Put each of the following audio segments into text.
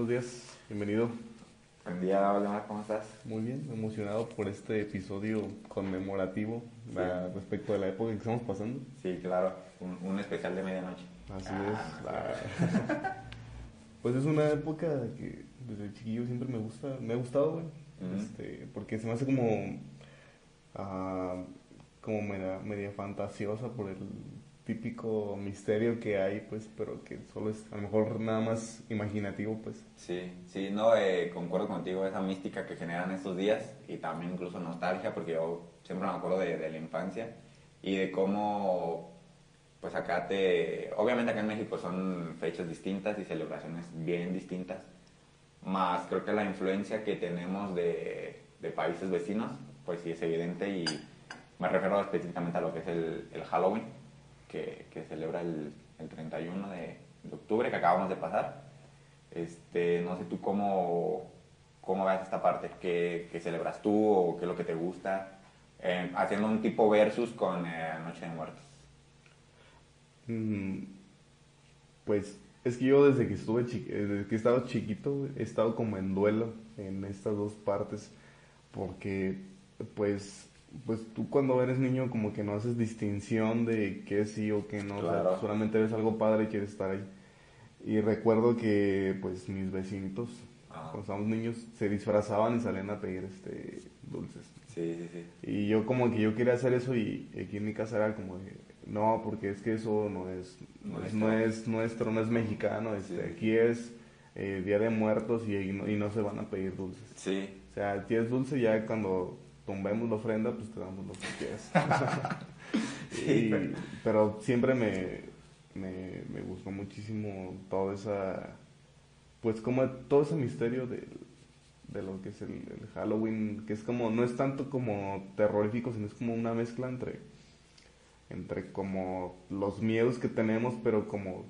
Buenos días, bienvenido. Buen día, hola, ¿cómo estás? Muy bien, emocionado por este episodio conmemorativo la- respecto de la época que estamos pasando. Sí, claro, un, un especial de medianoche. Así Ah, es. no, la- pues es una época que desde chiquillo siempre me gusta, me ha gustado, güey. Ujú. Este, porque se me hace como, ah, como media, media fantasiosa por el típico misterio que hay, pues, pero que solo es a lo mejor nada más imaginativo, pues. Sí, sí, no, eh, concuerdo contigo, esa mística que generan estos días y también incluso nostalgia, porque yo siempre me acuerdo de, de la infancia y de cómo, pues acá te, obviamente acá en México son fechas distintas y celebraciones bien distintas, más creo que la influencia que tenemos de, de países vecinos, pues sí es evidente y me refiero específicamente a lo que es el, el Halloween, que, que celebra el, el 31 de, de octubre que acabamos de pasar. Este, no sé tú cómo, cómo ves esta parte, qué, qué celebras tú o qué es lo que te gusta, Eh, haciendo un tipo versus con eh, Noche de Muertos. Mm, Pues es que yo desde que estuve eh, desde que estaba chiquito he estado como en duelo en estas dos partes porque pues pues tú cuando eres niño como que no haces distinción de qué sí o qué no, o sea, Claro. solamente ves algo padre y quieres estar ahí. Y recuerdo que pues mis vecinitos Ah. cuando estábamos niños se disfrazaban y salían a pedir este dulces. Sí, sí, sí. Y yo como que yo quería hacer eso y aquí en mi casa era como de, no, porque es que eso no es, no es, no es nuestro, no es mexicano, este, Sí. aquí es eh, Día de Muertos y, y no, y no se van a pedir dulces. Sí, O sea, si es dulce ya cuando tumbemos la ofrenda, pues te damos lo que quieras. Sí, Y- pero- pero siempre me, me, me gustó muchísimo toda esa, pues como todo ese misterio de, de lo que es el, el Halloween, que es como, no es tanto como terrorífico, sino es como una mezcla entre, entre como los miedos que tenemos, pero como,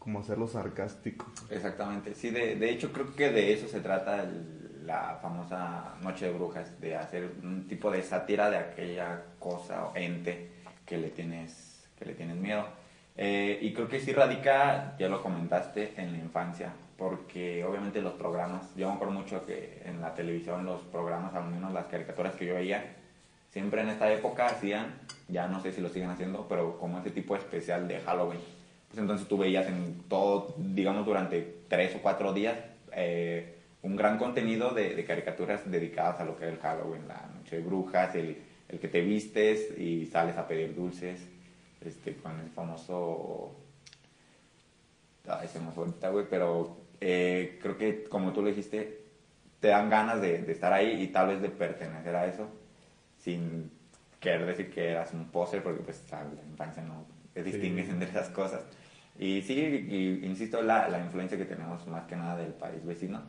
como hacerlo sarcástico. exactamente. Sí, de, de hecho creo que de eso se trata el- la famosa Noche de Brujas, de hacer un tipo de sátira de aquella cosa o ente que le tienes, que le tienes miedo. Eh, y creo que sí radica, ya lo comentaste, en la infancia, porque obviamente los programas, yo me acuerdo mucho que en la televisión los programas, al menos las caricaturas que yo veía, siempre en esta época hacían, ya no sé si lo siguen haciendo, pero como ese tipo especial de Halloween. Pues entonces tú veías en todo, digamos, durante tres o cuatro días, eh, un gran contenido de, de caricaturas dedicadas a lo que es el Halloween, la noche de brujas, el, el que te vistes y sales a pedir dulces, este, con el famoso... Ay, se me fue ahorita, güey, pero eh, creo que como tú lo dijiste, te dan ganas de, de estar ahí y tal vez de pertenecer a eso, sin querer decir que eras un poser, porque pues la infancia no te Sí. distingues entre esas cosas. Y sí, y, insisto, la, la influencia que tenemos más que nada del país vecino.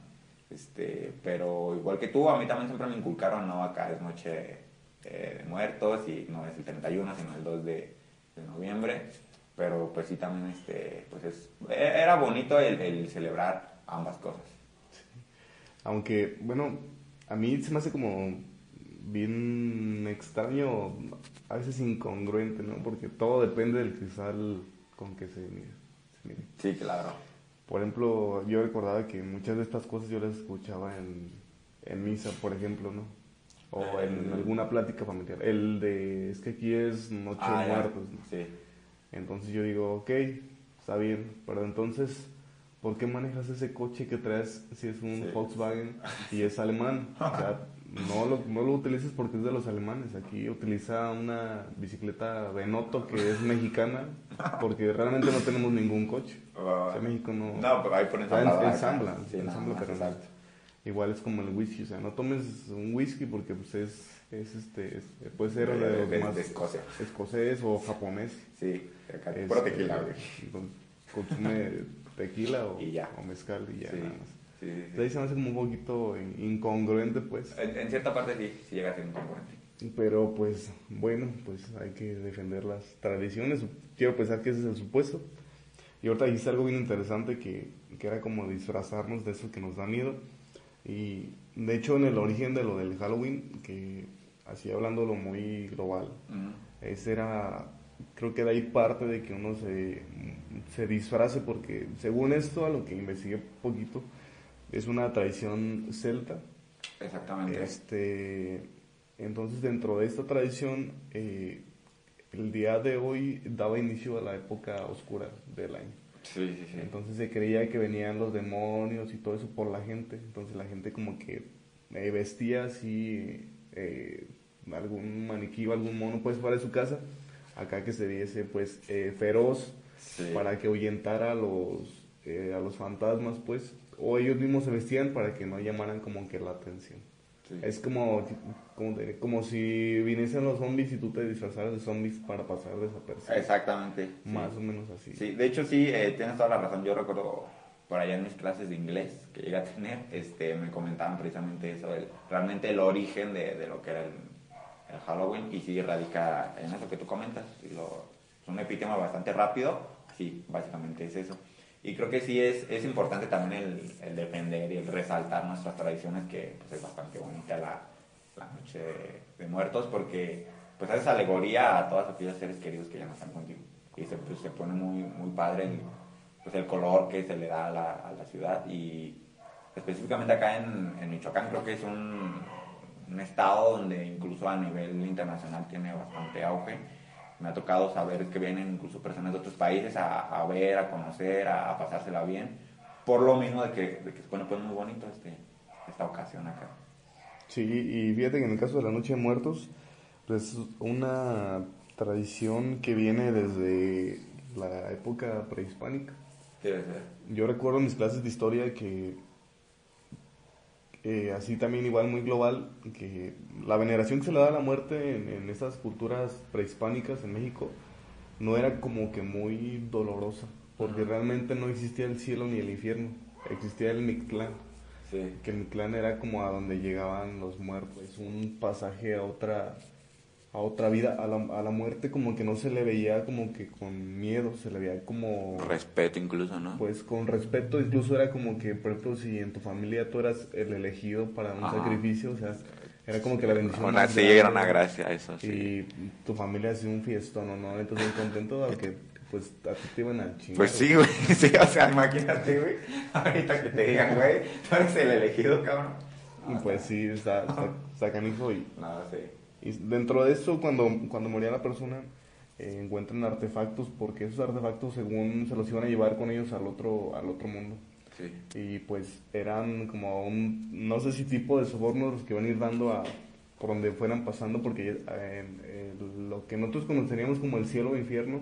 Este, pero igual que tú, a mí también siempre me inculcaron, no, acá es noche eh, de muertos y no es el 31, sino el 2 de, de noviembre. Pero pues sí, también este, pues es, e- era bonito el, el celebrar ambas cosas. Aunque, bueno, a mí se me hace como bien extraño, a veces incongruente, ¿no? Porque todo depende del cristal con que se mire. se mire. Sí, claro. Por ejemplo, yo recordaba que muchas de estas cosas yo las escuchaba en, en misa, por ejemplo, ¿no? O en El- alguna plática familiar. El de, es que aquí es Noche Ah, de. Muertos, ¿no? Sí. Entonces yo digo, ok, está bien, pero entonces, ¿por qué manejas ese coche que traes si es un Sí. Volkswagen y es alemán? O sea, no lo, no lo utilices porque es de los alemanes. Aquí utiliza una bicicleta Benotto que es mexicana porque realmente no tenemos ningún coche. O sea, México no... No, pero ahí por o sea, ensamblador en- acá. ensambla, Sí, ensambla, pero exacto. igual es como el whisky, o sea, no tomes un whisky porque pues es, es este, es- puede ser De- de, de- más de Escocia. escocés o japonés. Sí, acá, Este, puro tequila, güey. con- Consume tequila o, o mezcal y ya Sí, nada más. Sí, sí, sí. Entonces ahí se me hace como un poquito in- incongruente, pues. En, en cierta parte sí, sí llega a ser incongruente. Pero pues, bueno, pues hay que defender las tradiciones. Quiero pensar que ese es el supuesto. Y ahorita dijiste algo bien interesante que, que era como disfrazarnos de eso que nos da miedo. Y de hecho en el origen de lo del Halloween, que así hablándolo muy global, ese era, creo que de ahí parte de que uno se, se disfrace porque según esto, a lo que investigué poquito, es una tradición celta. Exactamente. Este, entonces dentro de esta tradición, eh, el día de hoy daba inicio a la época oscura del año. Sí, sí, sí. Entonces se creía que venían los demonios y todo eso por la gente. Entonces la gente como que eh, vestía así eh, algún maniquí o algún mono pues para su casa. Acá que se viese pues feroz para que ahuyentara a los, a los fantasmas pues. O ellos mismos se vestían para que no llamaran como que la atención. Sí. Es como, como, como si viniesen los zombies y tú te disfrazaras de zombies para pasar desapercibido. Exactamente. sí. Más o menos así. Sí, de hecho sí, eh, tienes toda la razón. Yo recuerdo por allá en mis clases de inglés que llegué a tener, este, me comentaban precisamente eso, el- realmente el origen de, de lo que era el, el Halloween y sí radica en eso que tú comentas. y lo- es un epítema bastante rápido, sí, básicamente es eso. Y creo que sí es, es importante también el, defender y el resaltar nuestras tradiciones, que pues, es bastante bonita la, la noche de, de muertos, porque pues haces alegoría a todos aquellos seres queridos que ya no están contigo. Y se, pues, se pone muy, muy padre el, pues, el color que se le da a la, a la ciudad. Y específicamente acá en, en Michoacán creo que es un, un estado donde incluso a nivel internacional tiene bastante auge. Me ha tocado saber que vienen incluso personas de otros países a, a ver, a conocer, a, a pasársela bien, por lo mismo de que, de que se pone pues muy bonito este, esta ocasión acá. Sí, y fíjate que en el caso de la Noche de Muertos, pues es una tradición que viene desde la época prehispánica. Debe ser. Yo recuerdo en mis clases de historia que, eh, así también igual muy global, que la veneración que se le da a la muerte en, en esas culturas prehispánicas en México no era como que muy dolorosa, porque Ajá. realmente no existía el cielo ni el infierno, existía el Mictlán Sí. que mi clan era como a donde llegaban los muertos, un pasaje a otra a otra vida, a la, a la muerte como que no se le veía como que con miedo, se le veía como Respeto incluso, ¿no? pues con respeto, incluso era como que por ejemplo si en tu familia tú eras el elegido para un Ajá. sacrificio, o sea, era como que la bendición más sí, grande. era una gracia eso, sí. Y tu familia hacía un fiestón, ¿o ¿no? Entonces contento aunque pues a ti te iban a chingar. Pues sí, güey, sí, o sea, imagínate, güey, ahorita que te digan, güey, tú eres el elegido, cabrón. Y pues sí, está, está, está canijo y No, sí. Y dentro de eso, cuando, cuando moría la persona, eh, encuentran artefactos, porque esos artefactos, según se los iban a llevar con ellos al otro, al otro mundo. Sí. Y pues eran como un, no sé si tipo de sobornos los que iban a ir dando a, por donde fueran pasando, porque eh, eh, lo que nosotros conoceríamos como el cielo o infierno,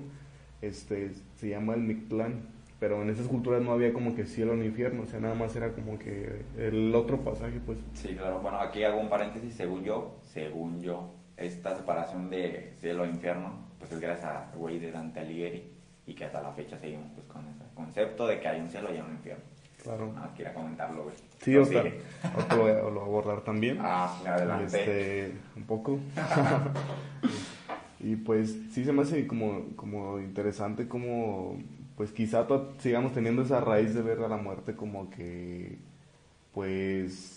este, se llama el Mictlán. Pero en esas culturas no había como que cielo ni infierno, o sea, nada más era como que el otro pasaje, pues. Sí, claro. Bueno, aquí hago un paréntesis. Según yo, según yo, esta separación de cielo e infierno, pues es gracias a güey de Dante Alighieri y que hasta la fecha seguimos pues con ese concepto de que hay un cielo y un infierno. Claro. Quiera comentarlo, güey. Sí, ahorita, sigue. ahorita lo, voy a, lo voy a abordar también. Ah, sí, adelante. Este, un poco. y pues sí se me hace como, como interesante como pues quizá sigamos teniendo esa raíz de ver a la muerte como que pues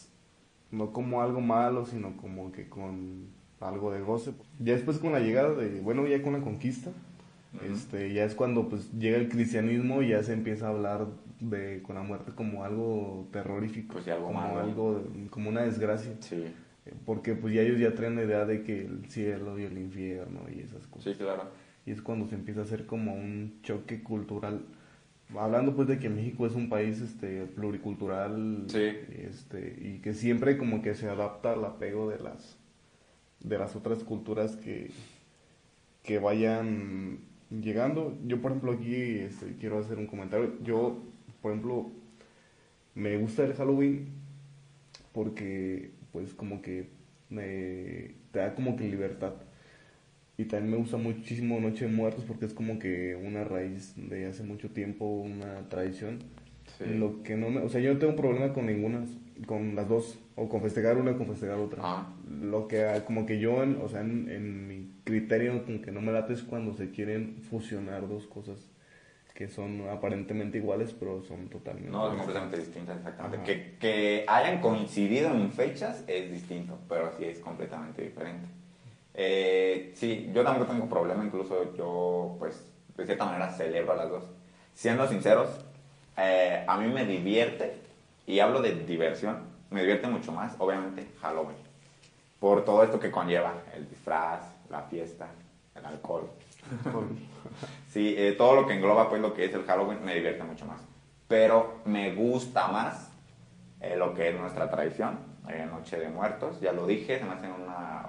no como algo malo, sino como que con algo de goce. Ya después con la llegada de, bueno, ya con la conquista, este, ya es cuando pues llega el cristianismo y ya se empieza a hablar de con la muerte como algo terrorífico, Pues algo como malo. algo como una desgracia. Sí, Eh, Porque pues ya ellos ya traen la idea de que el cielo y el infierno y esas cosas. sí, claro. Y es cuando se empieza a hacer como un choque cultural. Hablando pues de que México es un país este pluricultural Sí. este y que siempre como que se adapta al apego de las de las otras culturas que que vayan llegando. Yo por ejemplo aquí este, quiero hacer un comentario. Yo por ejemplo me gusta el Halloween porque pues como que me te da como que libertad. Y también me gusta muchísimo Noche de Muertos porque es como que una raíz de hace mucho tiempo, una tradición. Sí. Lo que no me, o sea, yo no tengo problema con ninguna, con las dos, o con festejar una o con festejar otra. Ah. Lo que, como que yo, en- o sea, en, en mi criterio, como que no me late es cuando se quieren fusionar dos cosas que son aparentemente iguales, pero son totalmente. No, completamente distinta, exactamente. Que, que hayan coincidido en fechas es distinto, pero sí es completamente diferente. Eh, sí, yo tampoco tengo problema, incluso yo, pues, de cierta manera celebro a las dos. siendo sinceros, eh, a mí me divierte, y hablo de diversión, me divierte mucho más, obviamente, Halloween. Por todo esto que conlleva, el disfraz, la fiesta, el alcohol. sí, eh, todo lo que engloba pues lo que es el Halloween me divierte mucho más. Pero me gusta más eh, lo que es nuestra tradición, eh, Noche de Muertos, ya lo dije, se me hace una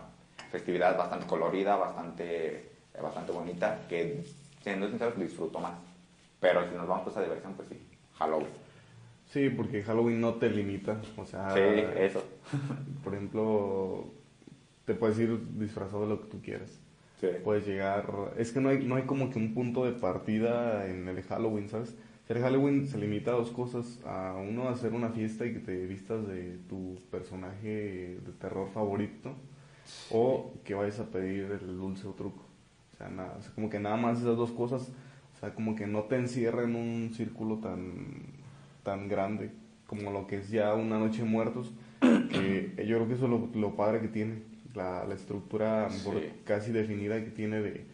festividad bastante colorida, bastante, bastante bonita, que siendo sinceros disfruto más. Pero si nos vamos pues a diversión, pues sí, Halloween. Sí, porque Halloween no te limita, o sea... Sí, eso. por ejemplo, te puedes ir disfrazado de lo que tú quieras. Sí. Puedes llegar... Es que no hay, no hay como que un punto de partida en el Halloween, ¿sabes? El Halloween se limita a dos cosas. A uno, a hacer una fiesta y que te vistas de tu personaje de terror favorito. O que vayas a pedir el dulce o truco. O sea, nada, o sea, como que nada más esas dos cosas. O sea, como que no te encierra en un círculo tan, tan grande como lo que es ya una noche de muertos. Que yo creo que eso es lo, lo padre que tiene. La, la estructura Sí. por- casi definida que tiene de...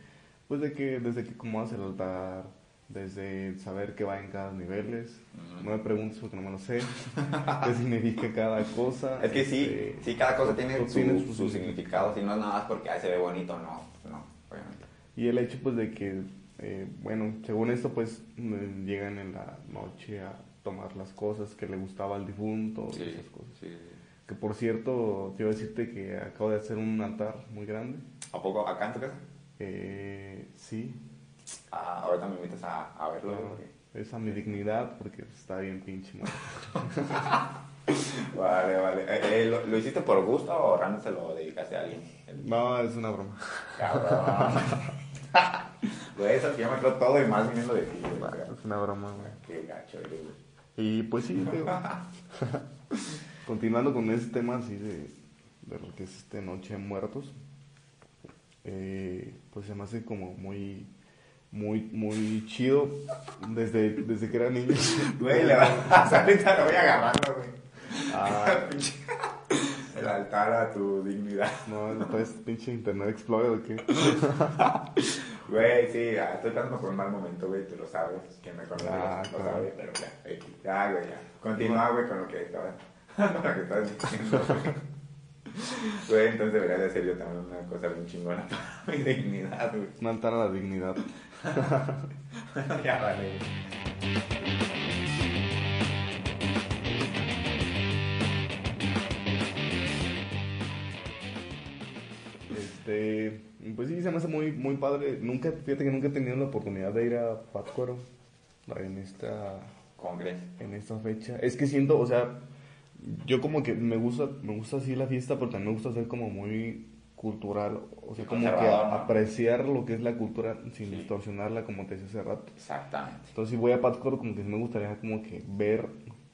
Pues de que desde que acomodas el altar, desde saber qué va en cada niveles. No me preguntes porque no me lo sé. qué significa cada cosa. Es que sí, este, sí, cada cosa tiene su, tiene su su significado, si no es nada más porque ay, se ve bonito, no, no, obviamente. Y el hecho pues de que, eh, bueno, según esto pues llegan en la noche a tomar las cosas que le gustaba al difunto y esas cosas. sí, sí. Que por cierto, quiero decirte que acabo de hacer un altar muy grande. ¿A poco acá en tu casa? Eh, sí, Ah, ahorita me invitas a, a verlo. es a mi dignidad porque está bien pinche muerto. Vale, vale. Eh, eh, ¿lo, lo hiciste por gusto o realmente se lo dedicaste a alguien? El- No, es una broma. Cabrón. Güey, eso que yo me creo todo y más viniendo de ti. Es una broma, güey. Qué gacho eres, güey. Y pues sí, digo, continuando con ese tema así de, de lo que es este Noche de Muertos, eh, pues se me hace como muy, muy, muy chido desde, desde que era niño. Güey, le vas ahorita lo voy agarrando, güey. Ah, El altar a tu dignidad. no, no es pinche Internet Explorer o qué. Güey, sí, ya, estoy pasando por un mal momento, güey, tú lo sabes. Quien me conoce Ah, lo claro. sabe, pero ya, X. ya, güey, ya. Continúa, güey, con lo que estaba, con lo que estabas diciendo, güey. Güey, entonces debería de hacer yo también una cosa bien chingona para mi dignidad, güey. Un altar a la dignidad. ya, vale. Este, pues sí, se me hace muy, muy padre. Nunca, fíjate que nunca he tenido la oportunidad de ir a Pátzcuaro en esta Congreso. en esta fecha. Es que siento, o sea, yo como que me gusta, me gusta así la fiesta, pero también me gusta ser como muy cultural, o sea, como que apreciar lo que es la cultura sin Sí. distorsionarla, como te decía hace rato. Exactamente. Entonces, si voy a Pátzcuaro, como que me gustaría como que ver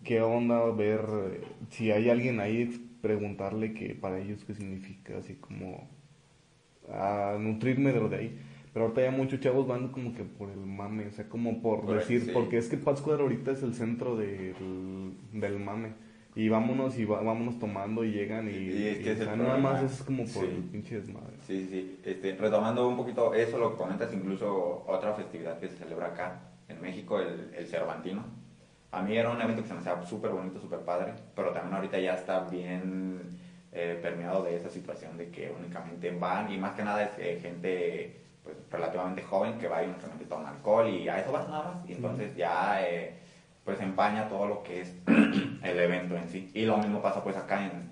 qué onda, ver eh, si hay alguien ahí, preguntarle que para ellos qué significa, así como a nutrirme de lo de ahí. Pero ahorita ya muchos chavos van como que por el mame, o sea, como por decir, sí. porque es que Pátzcuaro ahorita es el centro del, del mame. Y vámonos y va- vámonos tomando y llegan y, Y es que y, es o el sea, nada más es como por Sí. el pinche desmadre. Sí, sí, este, retomando un poquito eso, lo que comentas, incluso otra festividad que se celebra acá en México, el, el Cervantino. A mí era un evento que se me hacía súper bonito, súper padre, pero también ahorita ya está bien eh, permeado de esa situación de que únicamente van, y más que nada es eh, gente pues, relativamente joven que va y únicamente toma alcohol y a eso vas nada más, y entonces ya eh, pues empaña todo lo que es el evento en sí. Y lo mismo pasa pues acá en,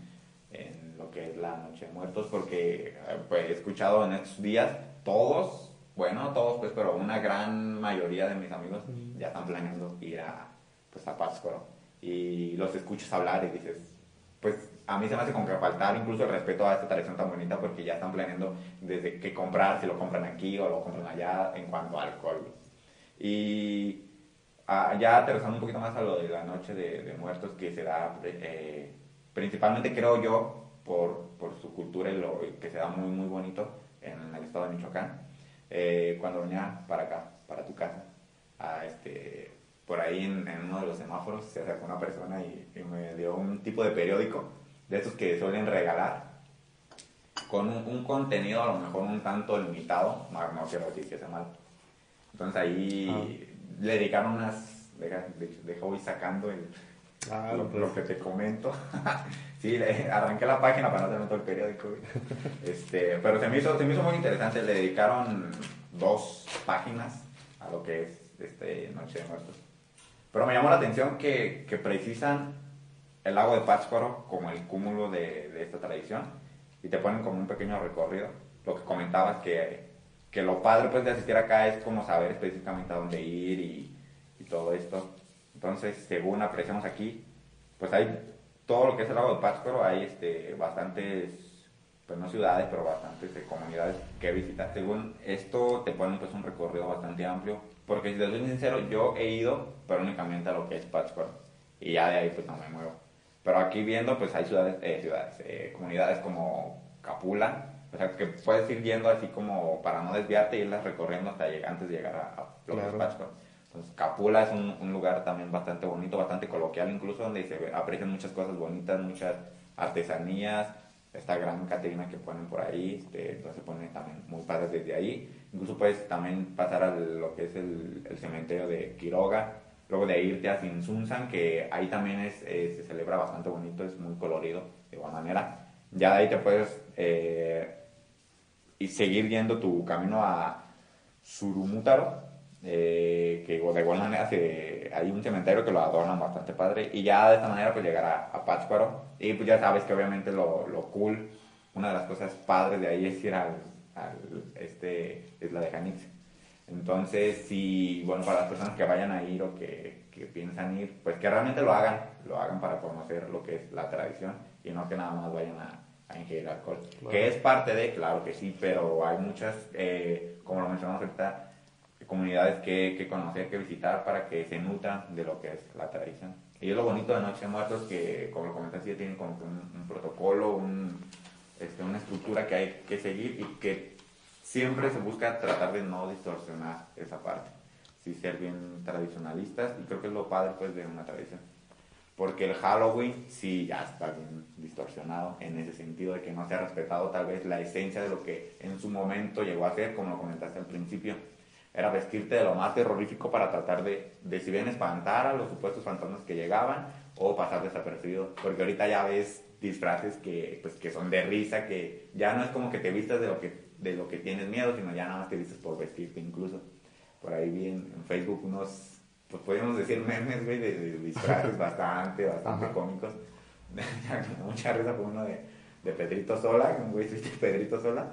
en lo que es la Noche de Muertos, porque eh, pues, he escuchado en estos días, todos, bueno, no todos pues, pero una gran mayoría de mis amigos ya están planeando ir a, pues, a Pátzcuaro. Y los escuchas hablar y dices, pues a mí se me hace como que faltar incluso el respeto a esta tradición tan bonita porque ya están planeando desde qué comprar, si lo compran aquí o lo compran allá en cuanto a alcohol. Y ah, ya aterrizando un poquito más a lo de la noche de, de muertos que se da eh, principalmente creo yo por, por su cultura y lo que se da muy muy bonito en el estado de Michoacán. Eh, cuando venía para acá, para tu casa, a este, por ahí en, en uno de los semáforos se acercó una persona y, y me dio un tipo de periódico de esos que suelen regalar con un, un contenido a lo mejor un tanto limitado, no, no quiero decir que sea mal. Entonces ahí le dedicaron unas, deja, de, sacando el, Ah, lo, pues, lo que te comento. sí, le- arranqué la página para no tener todo el periódico. Este, pero se me, hizo, se me hizo muy interesante. Le dedicaron dos páginas a lo que es este, Noche de Muertos. Pero me llamó la atención que, que precisan el lago de Pátzcuaro como el cúmulo de, de esta tradición y te ponen como un pequeño recorrido. Lo que comentabas que, que lo padre pues de asistir acá es como saber específicamente a dónde ir y, y todo esto. Entonces, según apreciamos aquí, pues hay todo lo que es el lago de Pátzcuaro, hay este, bastantes, pues no ciudades, pero bastantes eh, comunidades que visitar. Según esto, te ponen pues un recorrido bastante amplio, porque si te soy sincero, yo he ido, pero únicamente a lo que es Pátzcuaro, y ya de ahí pues no me muevo. Pero aquí viendo, pues hay ciudades, eh, ciudades, eh, comunidades como Capula, o sea, que puedes ir yendo así como para no desviarte y irlas recorriendo hasta llegar, antes de llegar a, a lo que es Claro. Pátzcuaro. Entonces, Capula es un, un lugar también bastante bonito, bastante coloquial, incluso donde se aprecian muchas cosas bonitas, muchas artesanías, esta gran Caterina que ponen por ahí, este, entonces se pone también muy padre desde ahí. Incluso puedes también pasar a lo que es el, el cementerio de Quiroga, luego de irte a Sinsunzan, que ahí también es, eh, se celebra bastante bonito, es muy colorido de igual manera. Ya de ahí te puedes eh, y seguir yendo tu camino a Surumútaro, eh, que de igual manera se- hay un cementerio que lo adornan bastante padre, y ya de esta manera pues llegar a, a Pátzcuaro, y pues ya sabes que obviamente lo, lo cool, una de las cosas padres de ahí es ir al, al este, Isla de Janix. Entonces, si, bueno, para las personas que vayan a ir o que, que piensan ir, pues que realmente lo hagan, lo hagan para conocer lo que es la tradición y no que nada más vayan a ingerir alcohol. Que es parte de, claro que sí, pero hay muchas, eh, como lo mencionamos ahorita, comunidades que, que conocer, que visitar para que se nutran de lo que es la tradición. Y es lo bonito de Noche de Muertos que, como lo comentaste, ya tienen como un, un protocolo, un, este, una estructura que hay que seguir y que siempre se busca tratar de no distorsionar esa parte. Sí ser bien tradicionalistas y creo que es lo padre pues de una tradición. Porque el Halloween sí ya está bien distorsionado en ese sentido de que no se ha respetado tal vez la esencia de lo que en su momento llegó a ser, como lo comentaste al principio. Era vestirte de lo más terrorífico para tratar de, de si bien espantar a los supuestos fantasmas que llegaban o pasar desapercibido. Porque ahorita ya ves disfraces que, pues, que son de risa, que ya no es como que te vistas de lo que, de lo que tienes miedo, sino ya nada más te vistes por vestirte incluso. Por ahí vi en, en Facebook unos, pues podríamos decir memes, güey, de, de disfraces bastante, bastante Ajá. cómicos. Mucha risa por uno de, de Pedrito Sola, un güey de Pedrito Sola.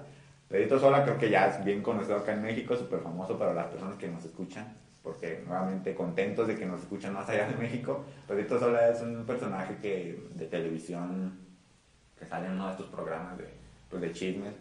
Pedrito Sola creo que ya es bien conocido acá en México, súper famoso para las personas que nos escuchan, porque nuevamente contentos de que nos escuchan más allá de México. Pedrito Sola es un personaje que, de televisión que sale en uno de estos programas de, pues, de chismes,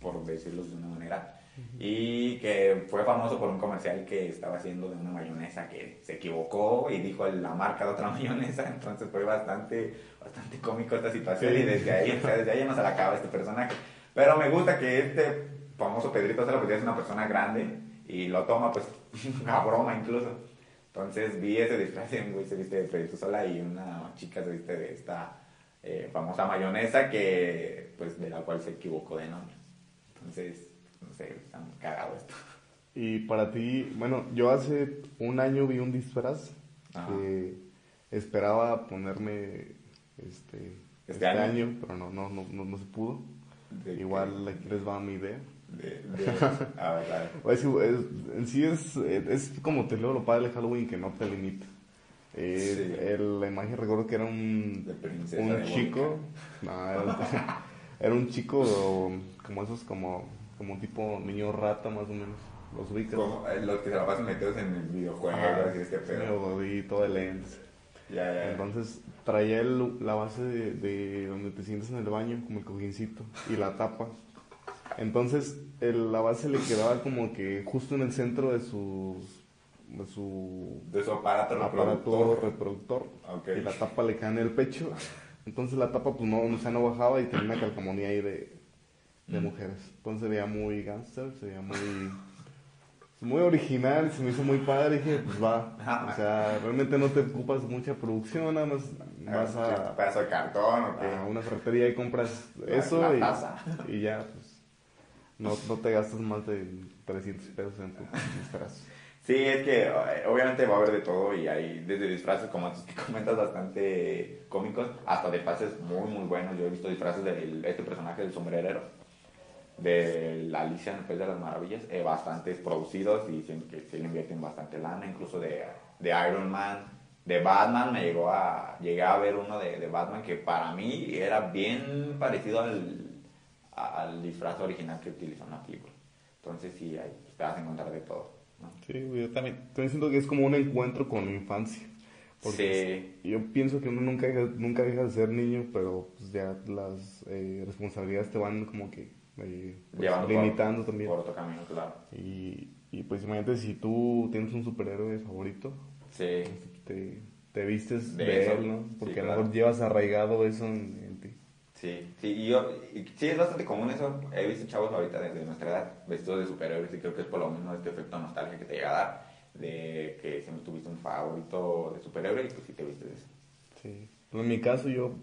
por decirlo de una manera, y que fue famoso por un comercial que estaba haciendo de una mayonesa que se equivocó y dijo la marca de otra mayonesa, entonces fue bastante, bastante cómico esta situación Sí. y desde ahí, o sea, desde ahí no se la acaba este personaje. Pero me gusta que este famoso Pedrito Sola ya es una persona grande y lo toma pues a broma incluso. Entonces vi ese disfraz un güey se viste de Pedrito Sola y una chica se viste de esta eh, famosa mayonesa que pues de la cual se equivocó de nombre. Entonces, no sé, está muy cagado esto. Y para ti, bueno, yo hace un año vi un disfraz Ajá. que esperaba ponerme este, ¿Este este, año? año? pero no, no, no, no, no se pudo. Igual aquí les va mi idea. de, de- a ver, a ver. Pues, es- en sí es, es como te leo lo padre de Halloween que no te limita. Eh, Sí. el- la imagen recuerdo que era un, un chico, no, era, era un chico como esos como, como tipo niño rata más o menos, los ubicas. Como, eh, los que se la pasan metidos en el videojuego y este pedo. gordito de lentes. Ya, ya, ya. Entonces traía el- la base de, de donde te sientas en el baño, como el cojincito, y la tapa. Entonces el- la base le quedaba como que justo en el centro de su, de su De su aparato aparato reproductor. reproductor. Ok. Y la tapa le cae en el pecho. Entonces la tapa pues no, o sea, no bajaba y tenía una calcamonía ahí de, de Mm. mujeres. Entonces se veía muy gangster, se veía muy... Muy original, se me hizo muy padre, dije, pues va. O sea, realmente no te ocupas mucha producción, nada más vas Un a, pedazo de cartón o qué. a una ferretería y compras eso y, y ya, pues no, no te gastas más de 300 pesos en tu disfraz. Sí, es que eh, obviamente va a haber de todo y hay desde disfraces como estos que comentas bastante cómicos hasta de pases muy muy buenos. Yo he visto disfraces de este personaje del sombrerero de la Alicia en el País de las Maravillas, eh, bastantes producidos y que se le invierten bastante lana, incluso de, de Iron Man, de Batman, me llegó a, llegué a ver uno de, de Batman que para mí era bien parecido al, al disfraz original que utilizó en la película. Entonces sí, ahí te vas a encontrar de todo. Sí, yo también, también siento que es como un encuentro con la infancia. Porque yo pienso que uno nunca deja, nunca deja de ser niño, pero pues ya las eh, responsabilidades te van como que eh, pues, limitando también. Por otro camino, claro. Y, y pues imagínate si tú tienes un superhéroe favorito, sí. te, te vistes de, él, ¿no? Porque a lo mejor llevas arraigado eso en, ti. Sí, sí, y yo, sí es bastante común eso. He visto chavos ahorita desde nuestra edad vestidos de superhéroes y creo que es por lo menos este efecto nostalgia que te llega a dar de que siempre tuviste un favorito de superhéroe y pues sí te viste de eso. Sí. en mi caso yo,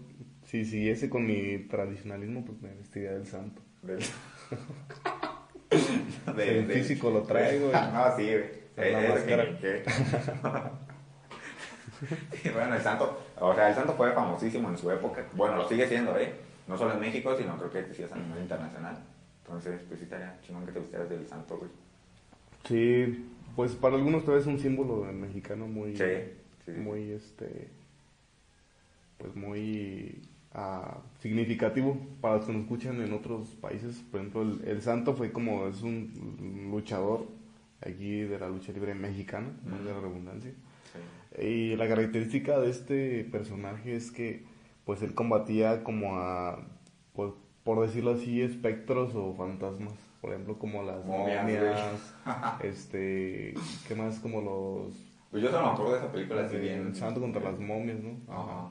si siguiese con mi tradicionalismo, pues me vestiría del santo. Del... de, el físico lo traigo. no, sí, güey. bueno, el santo, o sea, el santo fue famosísimo en su época. Bueno, lo sigue siendo, ¿eh? No solo en México, sino creo que sí es a nivel internacional. Entonces, pues sí estaría chingón que te vistieras del santo, güey. Sí, pues para algunos todavía es un símbolo mexicano muy, muy, este, pues muy uh, significativo para los que nos escuchan en otros países. Por ejemplo, el, santo fue como, es un luchador aquí de la lucha libre mexicana, no de la redundancia. Y la característica de este personaje es que pues él combatía como a, pues, por decirlo así, espectros o fantasmas. Por ejemplo, como las momias, este, ¿qué más? Como los... Pues yo solo me acuerdo de esa película así bien... Santo contra las momias, ¿no? Ajá.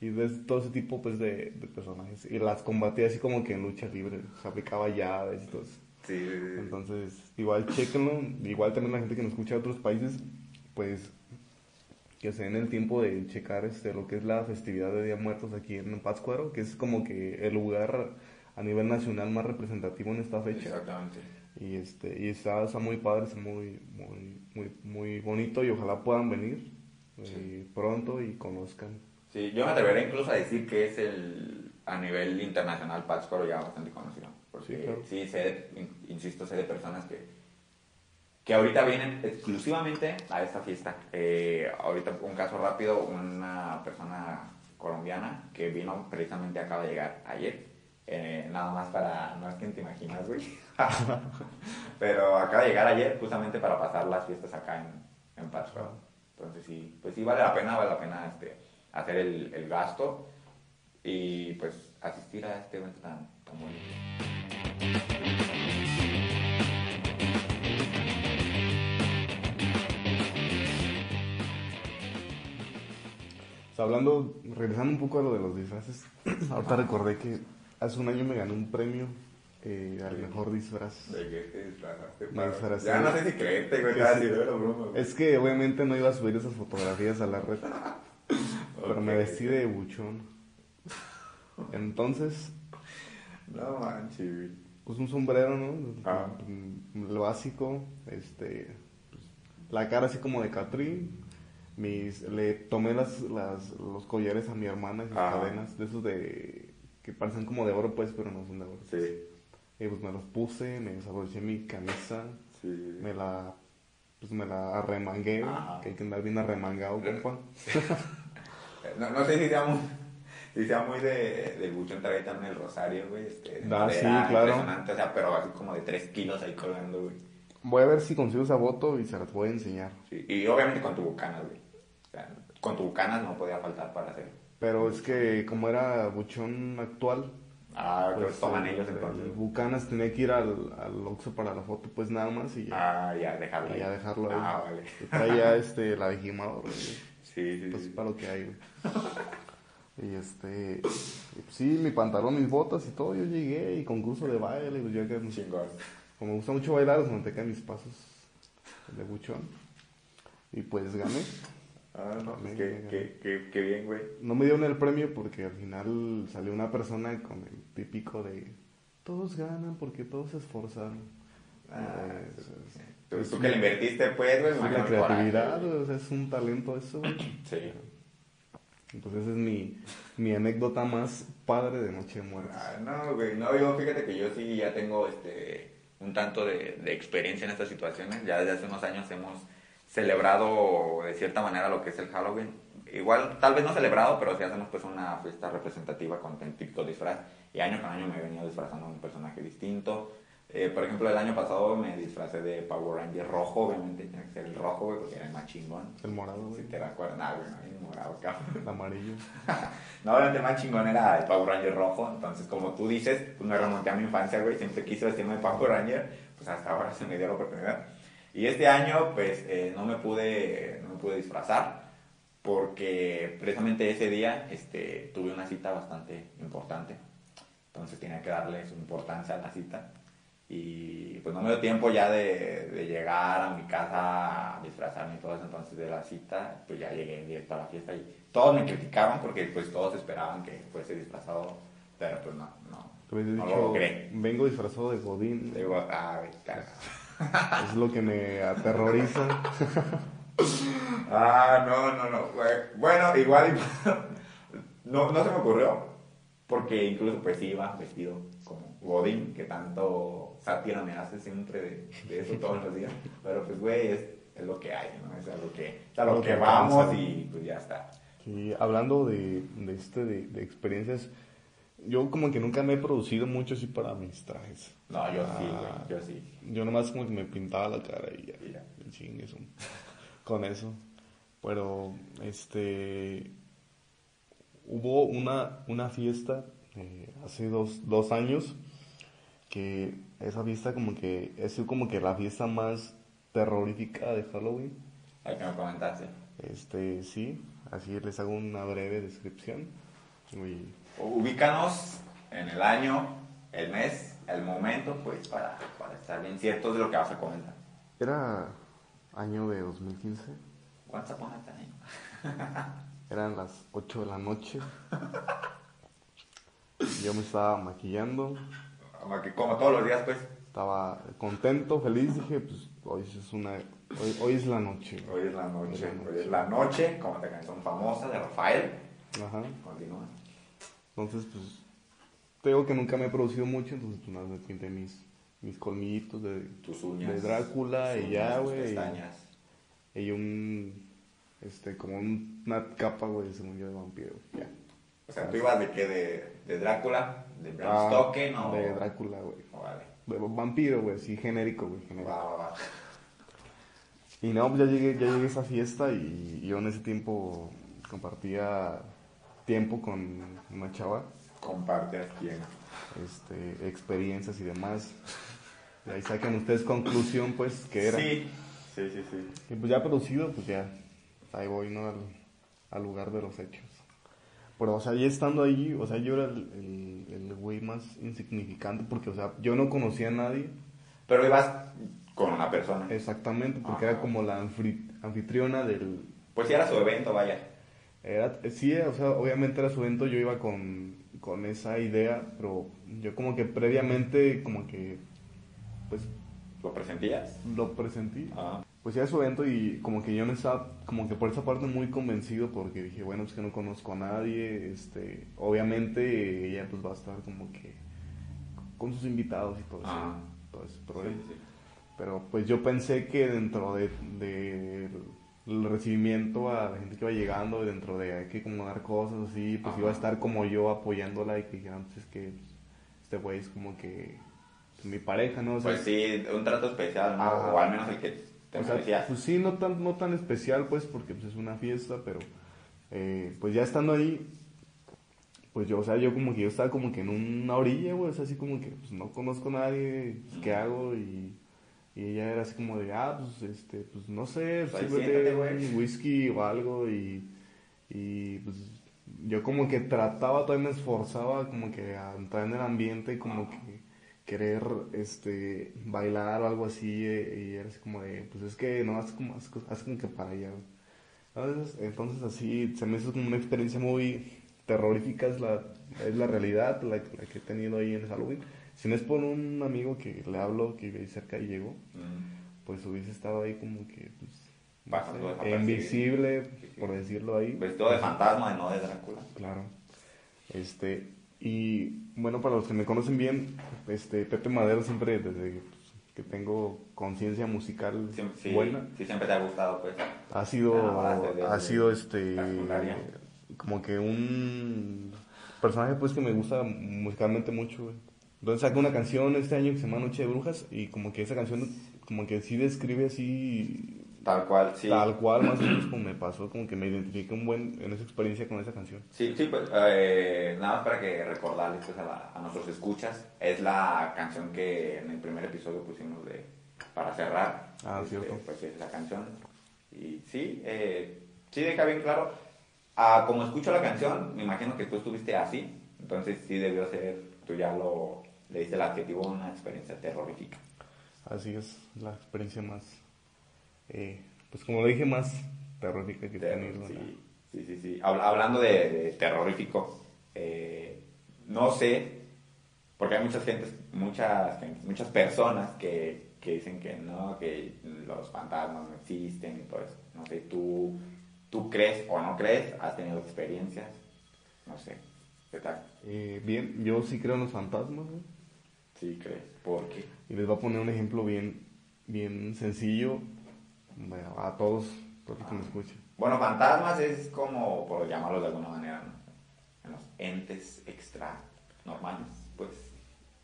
Y ves todo ese tipo pues de, de, personajes. Y las combatía así como que en lucha libre. Se aplicaba llaves y todo eso. Sí, Entonces, igual chequenlo. Igual también la gente que nos escucha de otros países, pues que se den el tiempo de checar este, lo que es la festividad de Día Muertos aquí en Pátzcuaro, que es como que el lugar a nivel nacional más representativo en esta fecha. Exactamente. Y, este, y está, está muy padre, está muy, muy, muy, muy bonito y ojalá puedan venir eh, pronto y conozcan. Sí, yo me atrevería incluso a decir que es el, a nivel internacional Pátzcuaro ya bastante conocido. Porque sí, sé, insisto, sé de personas que que ahorita vienen exclusivamente a esta fiesta. Eh, ahorita un caso rápido, una persona colombiana que vino precisamente acaba de llegar ayer. Eh, nada más para, no es que te imaginas, güey. Pero acaba de llegar ayer justamente para pasar las fiestas acá en, en Pátzcuaro. Entonces sí, pues sí vale la pena, vale la pena este, hacer el, el gasto y pues asistir a este evento tan, tan bonito. hablando, regresando un poco a lo de los disfraces, ahorita recordé que hace un año me gané un premio eh, al mejor disfraz. ¿De qué te disfrazaste? Ya no sé si creerte, güey. Es que obviamente no iba a subir esas fotografías a la red, pero me vestí de buchón. Entonces... No manches, Pues un sombrero, ¿no? Ah. Lo básico, este... Pues, la cara así como de Catrín mis, le tomé las, las, los collares a mi hermana, las cadenas, de esos de, que parecen como de oro pues, pero no son de oro. Sí. Y pues me los puse, me desabroché mi camisa, me la, pues me la arremangué, que hay que andar bien arremangado, compa. No, no sé si sea muy, si sea muy de, de buchón también el rosario, güey, este, ah, sí, claro. impresionante, o sea, pero así como de 3 kilos ahí colgando, güey. Voy a ver si consigo esa foto y se las voy a enseñar. Sí, y obviamente con tu bucana, güey con tu bucanas no podía faltar para hacer. Pero es que como era buchón actual. Ah, pues, toman ellos entonces. Bucanas tenía que ir al, al Oxxo para la foto, pues nada más y ya. Ah, ya dejarlo ahí. Ya dejarlo ahí. Ah, vale. Traía este, la de Gimador, Sí, sí, Pues sí. para lo que hay, güey. Y este, sí, mi pantalón, mis botas y todo, yo llegué y concurso de baile, pues yo que Chingón. Como me gusta mucho bailar, pues manteca mis pasos de buchón. Y pues gané. Ah, no, qué, qué, qué, bien, güey. No me dieron el premio porque al final salió una persona con el típico de todos ganan porque todos se esforzaron. Ah, Eh, sí. Tú, tú que le invertiste, pues, güey. la creatividad, o sea, es un talento eso, güey. Sí. Entonces esa es mi, mi anécdota más padre de Noche de Muertos. Ah, no, güey, no, yo fíjate que yo sí ya tengo este un tanto de, de experiencia en estas situaciones. Ya desde hace unos años hemos celebrado de cierta manera lo que es el Halloween. Igual, tal vez no celebrado, pero sí hacemos pues una fiesta representativa con el típico disfraz. Y año con año me he venido disfrazando de un personaje distinto. Eh, por ejemplo, el año pasado me disfracé de Power Ranger rojo, obviamente tenía que ser el rojo, güey, porque era el más chingón. El morado, Si güey. te acuerdas, nah, güey, no, el morado, cabrón. El amarillo. No, obviamente el más chingón era el Power Ranger rojo. Entonces, como tú dices, pues me remonté a mi infancia, güey. Siempre quise vestirme de Power Ranger. Pues hasta ahora se me dio la oportunidad. Y este año, pues, eh, no me pude, no me pude disfrazar. Porque precisamente ese día este, tuve una cita bastante importante. Entonces tenía que darle su importancia a la cita. Y pues no me dio tiempo ya de, de llegar a mi casa a disfrazarme y todo eso. Entonces de la cita, pues ya llegué directo a la fiesta y todos me criticaban porque pues todos esperaban que fuese disfrazado. Pero pues no, no. No lo dicho, logré. vengo disfrazado de Godín. Digo, ah, vete a- Es lo que me aterroriza. Ah, no, no, no. Bueno, igual no, no se me ocurrió. Porque incluso pues iba vestido como Godín, que tanto sátira me hace siempre de, de eso todos los días. Pero pues, güey, es, es lo que hay, ¿no? Es a lo que, es a lo Lo que que vamos y pues ya está. Sí, hablando de, de este, de, de experiencias, yo como que nunca me he producido mucho así para mis trajes. No, yo sí, Ah, güey, yo sí. Yo nomás como que me pintaba la cara y ya. Y ya. chingue su- Con eso. Pero, este. Hubo una, una fiesta eh, hace dos, dos años que esa fiesta como que es como que la fiesta más terrorífica de Halloween. Hay que me comentaste. Este, sí, así les hago una breve descripción. Y Ubícanos en el año, el mes, el momento, pues para, para estar bien ciertos de lo que vas a comentar. era año de 2015, ¿Cuántos pones ahí? eran las 8 de la noche. Yo me estaba maquillando, Como, que, como todos los días, pues. estaba contento, feliz, dije, pues hoy es una hoy, hoy es la noche. Hoy es la noche. Hoy es la noche. Hoy es la noche, como la canción famosa de Rafael. Ajá. Continúa. Entonces, pues te digo que nunca me he producido mucho, entonces pues nada, me pinté mis mis colmillitos de, Tus uñas. de Drácula tus y ya, güey. y- Pestañas. Y un este como un- una capa, güey, según yo de vampiro. O sea, tú ibas de qué? De, de Drácula, de Bram Ah, Stoker, ¿no? De Drácula, güey. Oh, vale. De vampiro, güey, sí, genérico, güey, genérico. Va, va, va. Y no, pues ya llegué, ya llegué a esa fiesta y yo en ese tiempo compartía tiempo con una chava, Comparte a quién. este, experiencias y demás. Y ahí sacan ustedes conclusión, pues, que era. Sí, sí, sí, sí. Y pues ya producido, pues ya, ahí voy, ¿no? Al, al lugar de los hechos. Pero, o sea, ya estando ahí, o sea, yo era el, el, el güey más insignificante porque, o sea, yo no conocía a nadie. Pero ibas con una persona. Exactamente, porque Ajá. era como la anfri- anfitriona del... Pues si era su evento, vaya. Era, sí, o sea, obviamente era su evento, yo iba con, con esa idea, pero yo como que previamente, como que, pues, ¿Lo presentías? lo presentí. Ah. Pues ya su evento y como que yo no estaba, como que por esa parte muy convencido porque dije, bueno, pues que no conozco a nadie, este, obviamente ella pues va a estar como que con sus invitados y todo eso, Ah. todo ese problema. sí. Pero pues yo pensé que dentro de, de el recibimiento a la gente que iba llegando, dentro de hay que acomodar cosas así, pues Ajá. iba a estar como yo apoyándola y que dijeran, pues es que este güey es como que mi pareja, ¿no? O sea, Pues sí, un trato especial. O al menos el que te o sea, pues sí, no tan, no tan especial, pues, porque pues, es una fiesta, pero eh, pues ya estando ahí, pues yo, o sea, yo como que yo estaba como que en una orilla, güey, o sea, así como que pues no conozco a nadie, pues, ¿qué hago? Y, y ella era así como de, ah, pues, este, pues no sé, Pues ahí sírvete un whisky o algo, y, y pues yo como que trataba, todavía me esforzaba como que a entrar en el ambiente y como que querer este bailar o algo así eh, y era así como de pues es que no haz como haz, haz como que para allá entonces, entonces así se me hizo como una experiencia muy terrorífica es la es la realidad la, la que he tenido ahí en Halloween Si no es por un amigo que le hablo, que vive cerca y llegó, Mm. pues hubiese estado ahí como que, pues, no sé, invisible, Sí, sí. por decirlo ahí. Vestido de fantasma y no de Drácula. Claro. Este, y bueno, para los que me conocen bien, este, Pepe Madero siempre, desde pues, que tengo conciencia musical Sí, sí, buena, sí, siempre te ha gustado, pues. ha sido, ha sido este, como que un personaje pues que me gusta musicalmente mucho, güey. Entonces saca una canción este año que se llama Noche de Brujas y como que esa canción como que sí describe así Tal cual, sí. tal cual más o menos como me pasó, como que me identifiqué un buen en esa experiencia con esa canción. Sí, sí, pues eh, nada más para que recordarles pues, a, la- a nuestros escuchas, es la canción que en el primer episodio pusimos de para cerrar. Ah, Este, cierto. Pues es la canción. Y sí, eh, sí deja bien claro. Ah, como escucho la canción, me imagino que tú estuviste así, entonces sí debió ser, tú ya lo, le diste el adjetivo una experiencia terrorífica. Así es la experiencia más, eh, pues como lo dije, más terrorífica que Terror, sí, sí, sí, sí. Habla- hablando de, de terrorífico, eh, no sé, porque hay muchas gentes, muchas, muchas personas que, que dicen que no, que los fantasmas no existen y todo eso. No sé, ¿tú, tú crees o no crees? ¿Has tenido experiencias? No sé, ¿qué tal? Eh, bien, yo sí creo en los fantasmas. Sí, crees. ¿Por qué? Y les voy a poner un ejemplo bien, bien sencillo bueno, a todos, que me escuchen. Bueno, fantasmas es como, por llamarlo de alguna manera, ¿no? En los entes extra normales, pues.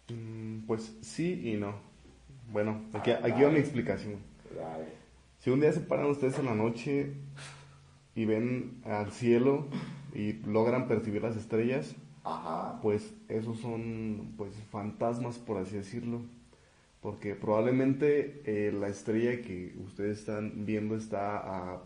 Mm, pues sí y no. Bueno, aquí, aquí va mi explicación. Dale. Si un día se paran ustedes en la noche y ven al cielo y logran percibir las estrellas, Ajá. pues esos son pues fantasmas por así decirlo porque probablemente eh, la estrella que ustedes están viendo está a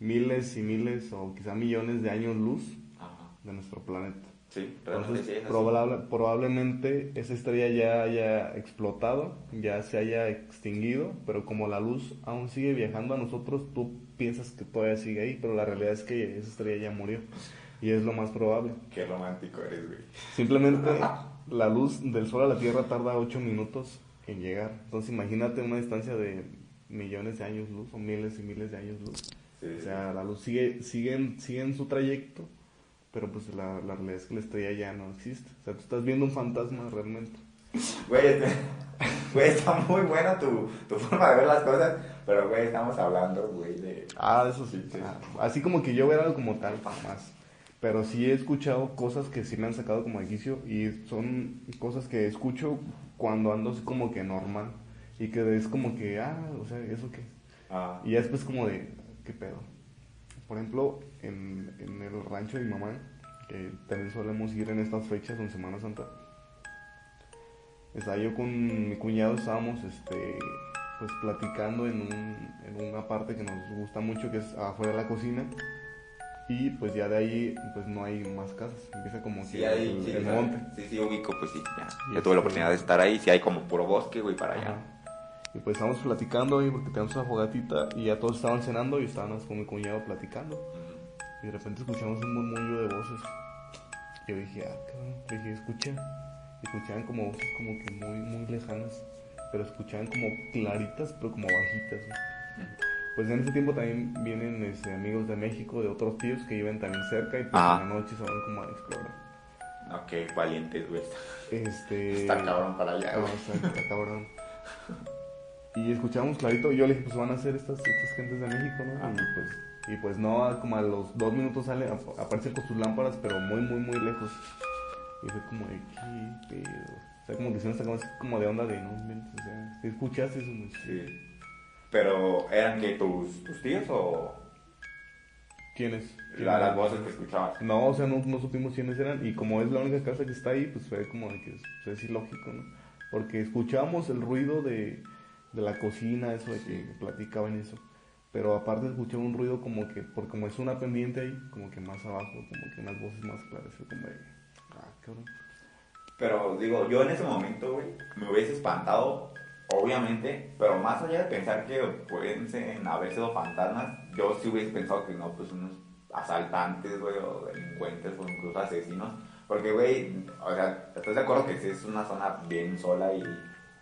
miles y miles o quizá millones de años luz Ajá. de nuestro planeta Sí, entonces sí es así. probable- probablemente esa estrella ya haya explotado ya se haya extinguido pero como la luz aún sigue viajando a nosotros tú piensas que todavía sigue ahí pero la realidad es que esa estrella ya murió y es lo más probable Qué romántico eres, güey. Simplemente la luz del sol a la Tierra tarda 8 minutos en llegar. Entonces imagínate una distancia de millones de años luz o miles y miles de años luz. Sí, O sea, la luz sigue, sigue, en, sigue en su trayecto, pero pues la, la realidad es que la estrella ya no existe. O sea, tú estás viendo un fantasma realmente. Güey, este- güey, está muy buena tu, tu forma de ver las cosas, pero, güey, estamos hablando, güey, de... Ah, eso sí. Sí. Ah, así como que yo ver algo como tal, más. Pero sí he escuchado cosas que sí me han sacado como de quicio y son cosas que escucho cuando ando así como que normal. Y que es como que, ah, o sea, ¿eso qué? Ah, Y ya después como de, ¿qué pedo? Por ejemplo, en, en el rancho de mi mamá, que también solemos ir en estas fechas, en Semana Santa, estaba yo con mi cuñado, estábamos este, pues platicando en, un, en una parte que nos gusta mucho, que es afuera de la cocina. Y pues ya de ahí pues no hay más casas, empieza como sí, que hay, el, sí, el monte. sí, sí, ubico, pues sí, ya. Y Yo tuve la oportunidad de estar ahí, sí hay como puro bosque, güey, para allá. Y pues estábamos platicando ahí porque tenemos una fogatita y ya todos estaban cenando y estábamos con mi cuñado platicando. Y de repente escuchamos un murmullo de voces. Yo dije, ah, cabrón. Le dije, escucha. Y escuchaban como voces como que muy, muy lejanas. Pero escuchaban como claritas, pero como bajitas. Pues en ese tiempo también vienen este, amigos de México, de otros tíos que viven también cerca y pues Ajá. en la noche se van como a explorar. No, qué valientes, güey. Este... Está cabrón para allá, No, güey. está, está cabrón. Y escuchamos clarito, y yo le dije, pues van a ser estas, estas gentes de México, ¿no? Y pues, y pues no, como a los dos minutos sale, ap- aparecen con sus lámparas, pero muy, muy, muy lejos. Y fue como de, ¿qué pedo? O sea, como que se nos sacamos como de onda de, no, inventes", o sea, ¿te escuchaste eso? güey? Sí. Pero, ¿eran que tus, tus tíos o ¿Quiénes? la- las voces que escuchabas? No, o sea, no, no supimos quiénes eran. Y como es la única casa que está ahí, pues fue como de que pues, es ilógico, ¿no? Porque escuchábamos el ruido de, de la cocina, eso de que platicaban y eso. Pero aparte escuchaba un ruido como que, por como es una pendiente ahí, como que más abajo, como que unas voces más claras. Como de, ah, cabrón. Pero digo, yo en ese momento, güey, me hubiese espantado, obviamente, pero más allá de pensar que pueden ser- haber sido fantasmas, yo sí hubiese pensado que no, pues unos asaltantes, güey, o delincuentes, o incluso asesinos, Porque, güey, o sea, ¿estás de acuerdo que sí es una zona bien sola y,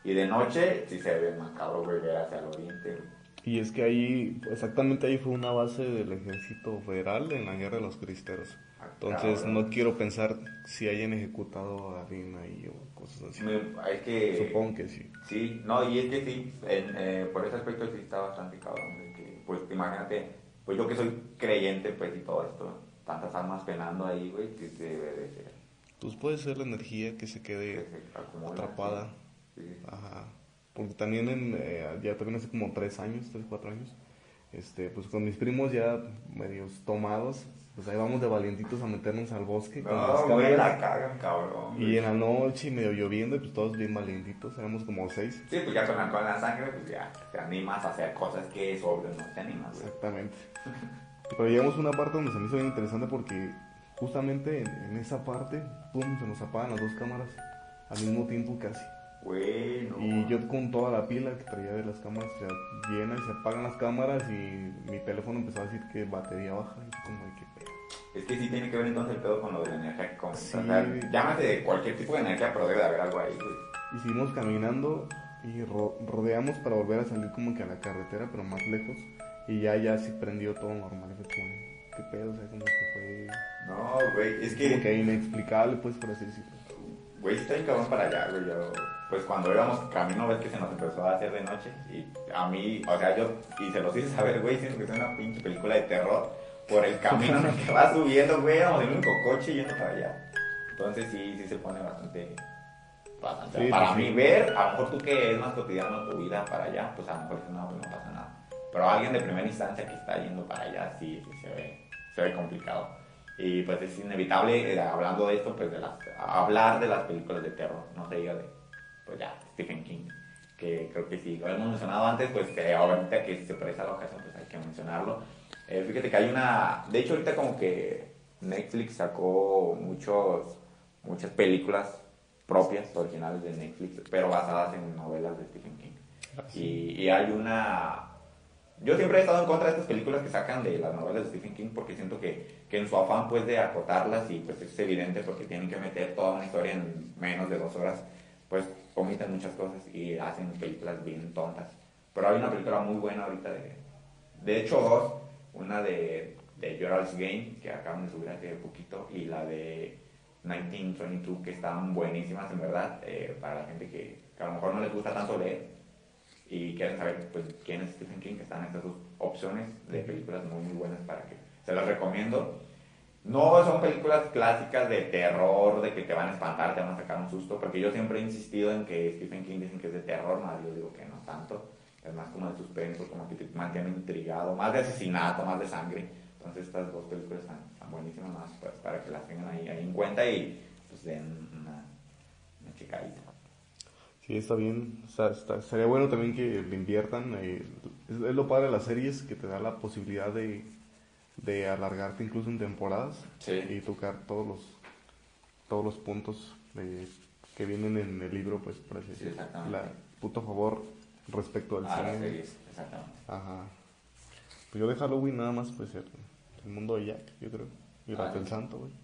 y de noche sí se ve macabro, güey, ver hacia el oriente? Y es que ahí, exactamente ahí fue una base del ejército federal en la guerra de los cristeros. Entonces cabrón. no quiero pensar si hayan ejecutado a alguien ahí o cosas así. Me- es que... Supongo que sí. Sí, no, y es que sí, en, eh, por ese aspecto sí está bastante cabrón. de que, pues imagínate, pues yo que soy creyente, pues y todo esto, tantas almas penando ahí, güey, que se debe de ser. Pues puede ser la energía que se que quede se acumula, atrapada. Sí, sí. Ajá. Porque también en, eh, ya también hace como tres años, tres, cuatro años, este, pues con mis primos ya medios tomados, pues ahí vamos de valientitos a meternos al bosque con las No, güey, cámaras. la cagan, cabrón. Y güey. en la noche y medio lloviendo, y pues todos bien valientitos, éramos como seis. Sí, pues ya con la, con la sangre, pues ya te animas a hacer cosas que sobre no te animas, güey. Exactamente. Pero llegamos a una parte donde se me hizo bien interesante porque justamente en, en esa parte, pum, se nos apagan las dos cámaras al mismo tiempo casi. Güey, no. Y yo con toda la pila que traía de las cámaras ya llena y se apagan las cámaras y mi teléfono empezó a decir que batería baja y como de pedo. Es que sí tiene que ver entonces el pedo con lo de la energía que comentas. Sí. O sea, llámate de cualquier tipo de energía, pero debe de haber algo ahí, güey. Y seguimos caminando y ro- rodeamos para volver a salir como que a la carretera, pero más lejos. Y ya, ya sí prendió todo normal. Fue como, qué pedo, o sea, como que fue No, güey, es como que, que inexplicable, pues, por así decirlo. güey, está bien cabrón para allá, güey. Yo, pues cuando íbamos camino, ves que se nos empezó a hacer de noche. Y a mí, o sea, yo, y se los hice saber, güey, siento que es una pinche película de terror. Por el camino en el que va subiendo, güey, éramos el único coche yendo para allá. Entonces sí, sí se pone bastante. bastante Sí, para sí, mí ver, a lo mejor tú que es más cotidiano tu vida para allá, pues a lo mejor no, no pasa nada. Pero alguien de primera instancia que está yendo para allá, sí, sí se ve, se ve complicado. Y pues es inevitable, eh, hablando de esto, pues de las, hablar de las películas de terror, no se diga de, pues ya, Stephen King, que creo que sí, lo hemos mencionado antes, pues que ahorita que se presta la ocasión, pues hay que mencionarlo. Eh, fíjate que hay una, de hecho ahorita como que Netflix sacó muchos, muchas películas propias, originales de Netflix, pero basadas en novelas de Stephen King. Y, y hay una... Yo siempre he estado en contra de estas películas que sacan de las novelas de Stephen King porque siento que, que en su afán pues de acotarlas y pues es evidente porque tienen que meter toda una historia en menos de dos horas, pues omiten muchas cosas y hacen películas bien tontas. Pero hay una película muy buena ahorita de... De hecho dos, una de, de Gerald's Game que acaban de subir hace poquito y la de 1922 que están buenísimas en verdad eh, para la gente que, que a lo mejor no les gusta tanto leer y quieren saber pues, quién es Stephen King, están estas dos opciones de películas muy, muy buenas para que se las recomiendo. No son películas clásicas de terror, de que te van a espantar, te van a sacar un susto, porque yo siempre he insistido en que Stephen King dicen que es de terror, más yo digo que no tanto, es más como de suspenso, como que te mantiene intrigado, más de asesinato, más de sangre. Entonces estas dos películas están, están buenísimas más pues, para que las tengan ahí, ahí en cuenta y pues den una, una checadita. Sí, está bien. O sea, está- sería bueno también que le inviertan. eh, es, es lo padre de las series que te da la posibilidad de, de alargarte incluso en temporadas Sí. y tocar todos los todos los puntos de- que vienen en el libro, pues por así Sí, decirlo. La puto favor respecto al Ah, las cine. series, exactamente. Ajá. Pues yo de Halloween nada más pues el, el mundo de Jack, yo creo. Y las Ah, del sí. santo, güey.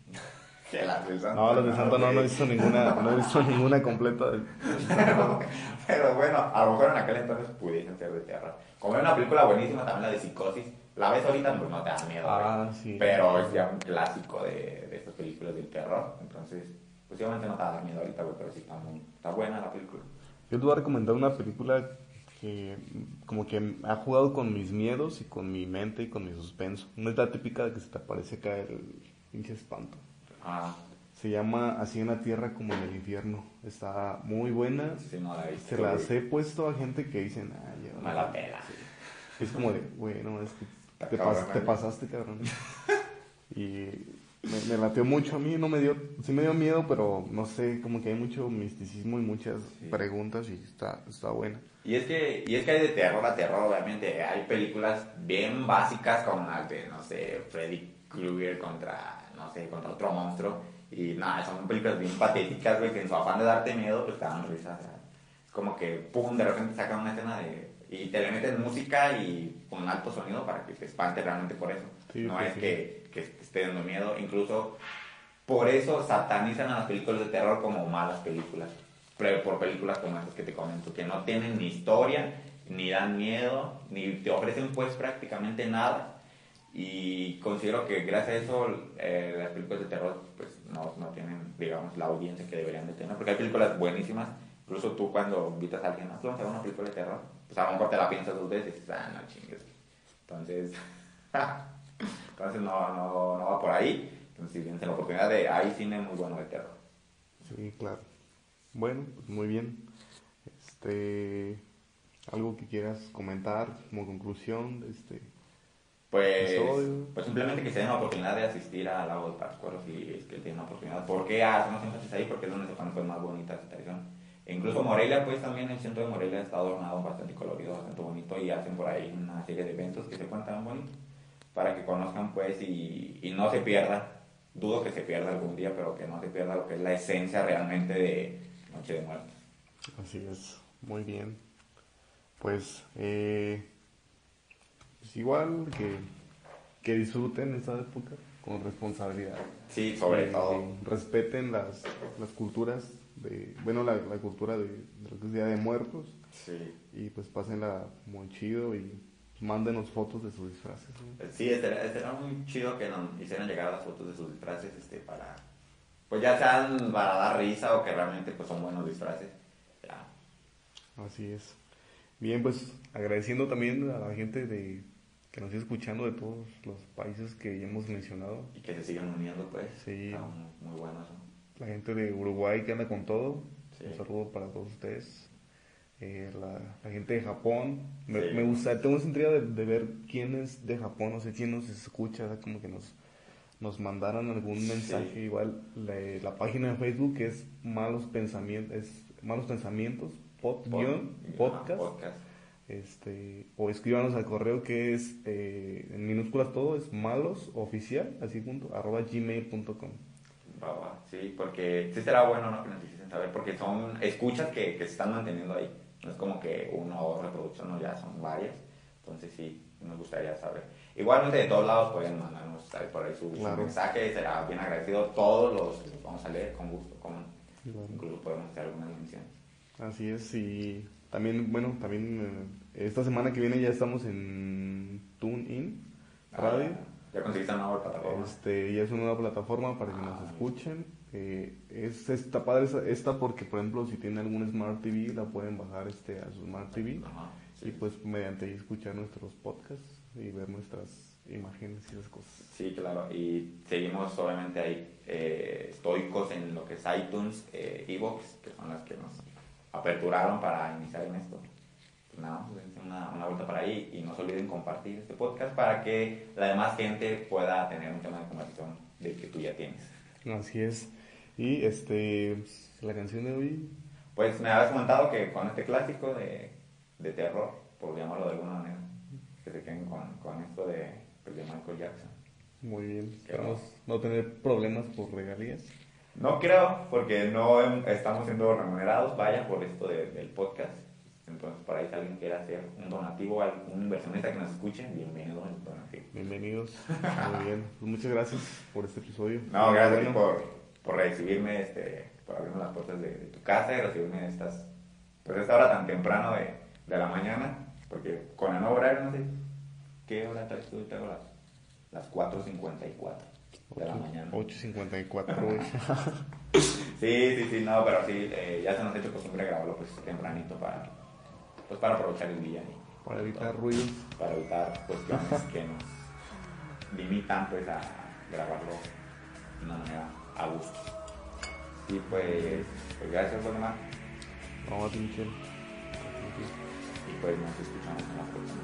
Las del santo. No, las del santo no, no he visto ninguna, no he visto ninguna completa. del- Pero, pero bueno, a lo mejor en aquel entonces pudiesen ser de terror. Como era una película buenísima, también la de Psicosis. La ves ahorita, pues no te da miedo. Ah, sí. Pero es ya un clásico de, de estas películas del terror. Entonces, pues obviamente no te va a dar miedo ahorita, güey, pero sí está, muy, está buena la película. Yo te voy a recomendar una película que como que ha jugado con mis miedos y con mi mente y con mi suspenso. No es la típica de que se te aparece acá el pinche espanto. Ah, Se llama Así en la tierra como en el infierno. Está muy buena. sí, no la. Se las güey. he puesto a gente que dicen, ah, ya. Me la pela. Es como de, bueno, es que te, cabrón, pas- te ¿no? pasaste, cabrón. Y me, me lateó mucho a mí, no me dio, sí me dio miedo, pero no sé, como que hay mucho misticismo y muchas Sí. preguntas y está, está buena. Y es, que, y es que hay de terror a terror, obviamente. Hay películas bien básicas como las de, no sé, Freddy Krueger contra, no sé, contra otro monstruo. Y nada, son películas bien patéticas, güey, que en su afán de darte miedo, pues te dan risa. o sea, es como que, pum, de repente sacan una escena de... Y te le meten música y con alto sonido para que te espante realmente por eso. Sí, no pues es sí. que, que te esté dando miedo. Incluso por eso satanizan a las películas de terror como malas películas. Por películas como esas que te comento, que no tienen ni historia, ni dan miedo, ni te ofrecen pues prácticamente nada. Y considero que gracias a eso eh, las películas de terror pues no, no tienen, digamos, la audiencia que deberían de tener. Porque hay películas buenísimas, incluso tú cuando invitas a alguien, ¿no? vamos a ver una película de terror? Pues a lo mejor te la piensas dos veces y dices, ah, no chingues. Entonces, entonces no, no, no va por ahí. Entonces, si bien la oportunidad de, hay cine muy bueno de terror. Sí, claro. Bueno, pues muy bien. Este, algo que quieras comentar como conclusión de este Pues, episodio. pues simplemente que se den la oportunidad de asistir al lago de Pátzcuaro si es que tienen la oportunidad. ¿Por qué hacemos énfasis ahí? Porque es donde se conoce más bonita esta tradición. E incluso Morelia, pues también el centro de Morelia está adornado bastante colorido, bastante bonito y hacen por ahí una serie de eventos que se cuentan bonito para que conozcan pues y, y no se pierda. Dudo que se pierda algún día, pero que no se pierda lo que es la esencia realmente de Noche de Muertos. Así es, muy bien. Pues, eh, pues igual que, que disfruten esta época con responsabilidad. Sí, sobre Eh, todo. Respeten las, las culturas, de, bueno, la, la cultura de, de lo que es Día de Muertos Sí. y pues pásenla muy chido y mándenos fotos de sus disfraces. ¿no? Sí, estaría muy chido que nos hicieran llegar las fotos de sus disfraces este, para, pues ya sean para dar risa o que realmente pues son buenos disfraces. Ya. Así es. Bien, pues agradeciendo también a la gente de que nos sigue escuchando de todos los países que ya hemos mencionado. Y que se sigan uniendo pues. Sí. Está muy, muy bueno eso. La gente de Uruguay que anda con todo. Sí. Un saludo para todos ustedes. Eh, la, la gente de Japón. Me, Sí. me gusta, tengo esa intriga de, de ver quién es de Japón, no sé quién nos escucha, como que nos, nos mandaran algún mensaje. Sí. Igual la, la página de Facebook es Malos Pensamientos, es Malos Pensamientos, pod, guion, podcast. podcast. Este, o escríbanos al correo que es eh, en minúsculas todo, es malosoficial, así junto, arroba gmail.com. Va, va. Sí, porque sí será bueno ¿no? que nos hiciesen saber, porque son escuchas que, que se están manteniendo ahí. No es como que uno o dos reproducciones, no, ya son varias. Entonces sí, nos gustaría saber. Igualmente de todos lados pueden mandarnos por ahí su, su Claro. mensaje, será bien agradecido. Todos los, vamos a leer con gusto, con, Claro. incluso podemos hacer algunas menciones. Así es, y también, bueno, también eh, esta semana que viene ya estamos en TuneIn Radio. Ah, ya conseguiste una nueva plataforma. Este, ya es una nueva plataforma para que Ah, nos bien. escuchen. Eh, es, está padre esta, esta porque, por ejemplo, si tienen algún Smart TV, la pueden bajar este, a su Smart TV Ajá, sí. y pues mediante ahí escuchar nuestros podcasts y ver nuestras imágenes y esas cosas. Sí, claro. Y seguimos obviamente ahí eh, estoicos en lo que es iTunes, eh, Evox, que son las que nos aperturaron para iniciar en esto. Pues nada, una, una vuelta para ahí y no se olviden compartir este podcast para que la demás gente pueda tener un tema de conversación del que tú ya tienes. Así es. Y este, la canción de hoy, Pues me habías comentado que con este clásico de, de terror, por llamarlo de alguna manera, que se queden con, con esto de, pues, de Michael Jackson. muy bien, esperamos no tener problemas por regalías. No creo, porque no estamos siendo remunerados, vaya, por esto de- del podcast. Entonces, por ahí si alguien quiere hacer un donativo, algún inversionista que nos escuche, bienvenido al donativo. Bienvenidos. Muy bien. Pues muchas gracias por este episodio. No, gracias a ti Bueno, por, por recibirme, este, por abrirme las puertas de, de tu casa y recibirme estas, pues esta hora tan temprano de, de la mañana, porque con el nuevo horario, no sé, ¿qué hora traes tú? Tengo las, las 4.54 de la mañana. 8.54 hoy. Sí, sí, sí, no, pero sí, eh, ya se nos ha hecho costumbre grabarlo pues tempranito para, pues, para aprovechar el día y Para evitar ruidos. para evitar cuestiones que nos limitan pues a grabarlo de una manera a gusto. Y pues, pues gracias Waldemar No, a ti, Michelle. Y pues nos escuchamos en la próxima.